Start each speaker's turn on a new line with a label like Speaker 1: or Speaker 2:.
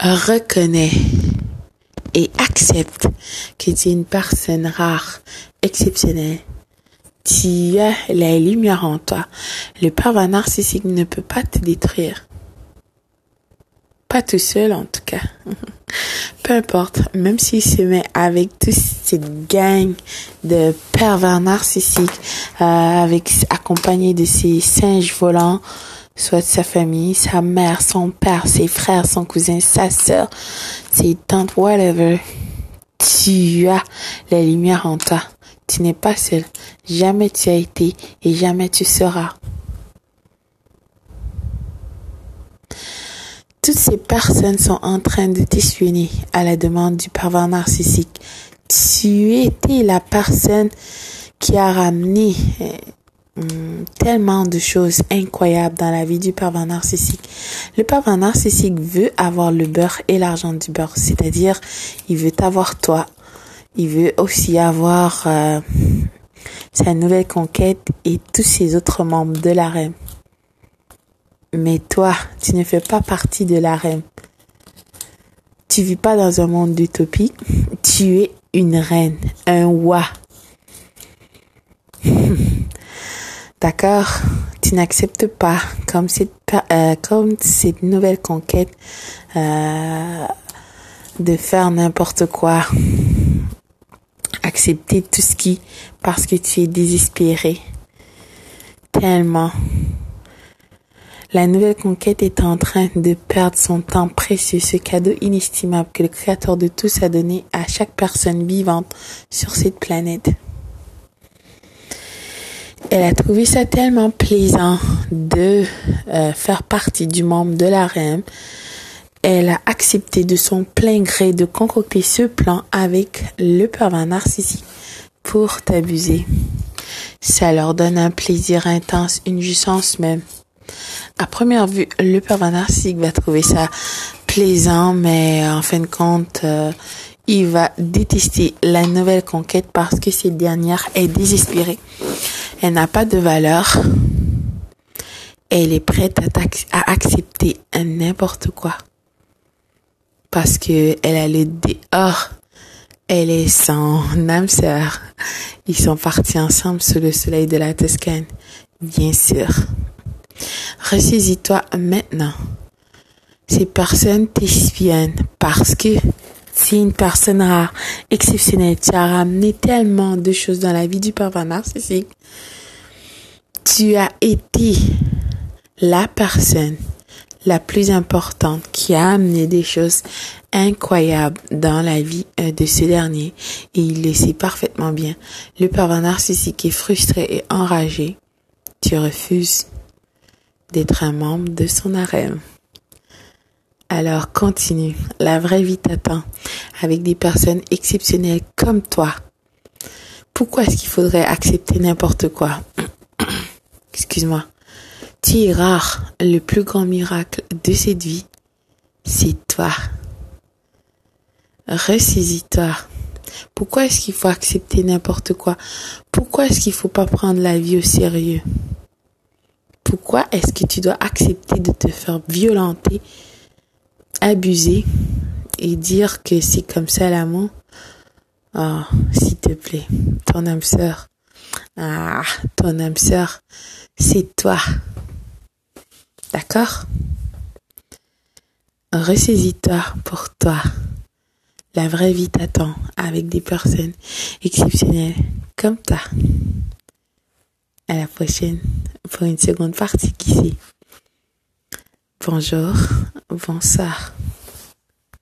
Speaker 1: reconnais et accepte que tu es une personne rare, exceptionnelle. Tu as la lumière en toi. Le pervers narcissique ne peut pas te détruire. Pas tout seul en tout cas. Peu importe, même s'il se met avec toute cette gang de pervers narcissiques, euh, accompagné de ces singes volants, soit sa famille, sa mère, son père, ses frères, son cousin, sa sœur, ses tantes, whatever. Tu as la lumière en toi. Tu n'es pas seul. Jamais tu as été et jamais tu seras. Toutes ces personnes sont en train de t'essuyer à la demande du pervers narcissique. Tu étais la personne qui a ramené euh, tellement de choses incroyables dans la vie du pervers narcissique. Le pervers narcissique veut avoir le beurre et l'argent du beurre, c'est-à-dire il veut avoir toi. Il veut aussi avoir euh, sa nouvelle conquête et tous ses autres membres de la reine. Mais toi, tu ne fais pas partie de la reine. Tu vis pas dans un monde d'utopie. Tu es une reine, un roi. D'accord Tu n'acceptes pas comme cette, euh, comme cette nouvelle conquête euh, de faire n'importe quoi. Accepter tout ce qui, parce que tu es désespéré. Tellement. La nouvelle conquête est en train de perdre son temps précieux, ce cadeau inestimable que le Créateur de tous a donné à chaque personne vivante sur cette planète. Elle a trouvé ça tellement plaisant de euh, faire partie du membre de la reine. Elle a accepté de son plein gré de concocter ce plan avec le pervers narcissique pour t'abuser. Ça leur donne un plaisir intense, une jouissance même. À première vue, le pervers narcissique va trouver ça plaisant, mais en fin de compte, euh, il va détester la nouvelle conquête parce que cette dernière est désespérée. Elle n'a pas de valeur. Elle est prête à, accepter n'importe quoi. Parce que elle a le dehors. Elle est son âme sœur. Ils sont partis ensemble sous le soleil de la Toscane. Bien sûr. Ressaisis-toi maintenant. Ces personnes t'espionnent parce que c'est une personne rare, exceptionnelle. Tu as ramené tellement de choses dans la vie du pervers narcissique. Tu as été la personne la plus importante qui a amené des choses incroyables dans la vie euh, de ce dernier et il le sait parfaitement bien. Le pervers narcissique est frustré et enragé. Tu refuses d'être un membre de son harem. Alors continue, la vraie vie t'attend avec des personnes exceptionnelles comme toi. Pourquoi est-ce qu'il faudrait accepter n'importe quoi? Excuse-moi. Tu es rare. Le plus grand miracle de cette vie, c'est toi. Ressaisis-toi. Pourquoi est-ce qu'il faut accepter n'importe quoi? Pourquoi est-ce qu'il faut pas prendre la vie au sérieux? Pourquoi est-ce que tu dois accepter de te faire violenter abuser et dire que c'est comme ça l'amour, oh, s'il te plaît, ton âme sœur, ah, ton âme sœur, c'est toi. D'accord? Ressaisis-toi pour toi. La vraie vie t'attend avec des personnes exceptionnelles comme toi. À la prochaine pour une seconde partie qui. Bonjour, bonsoir.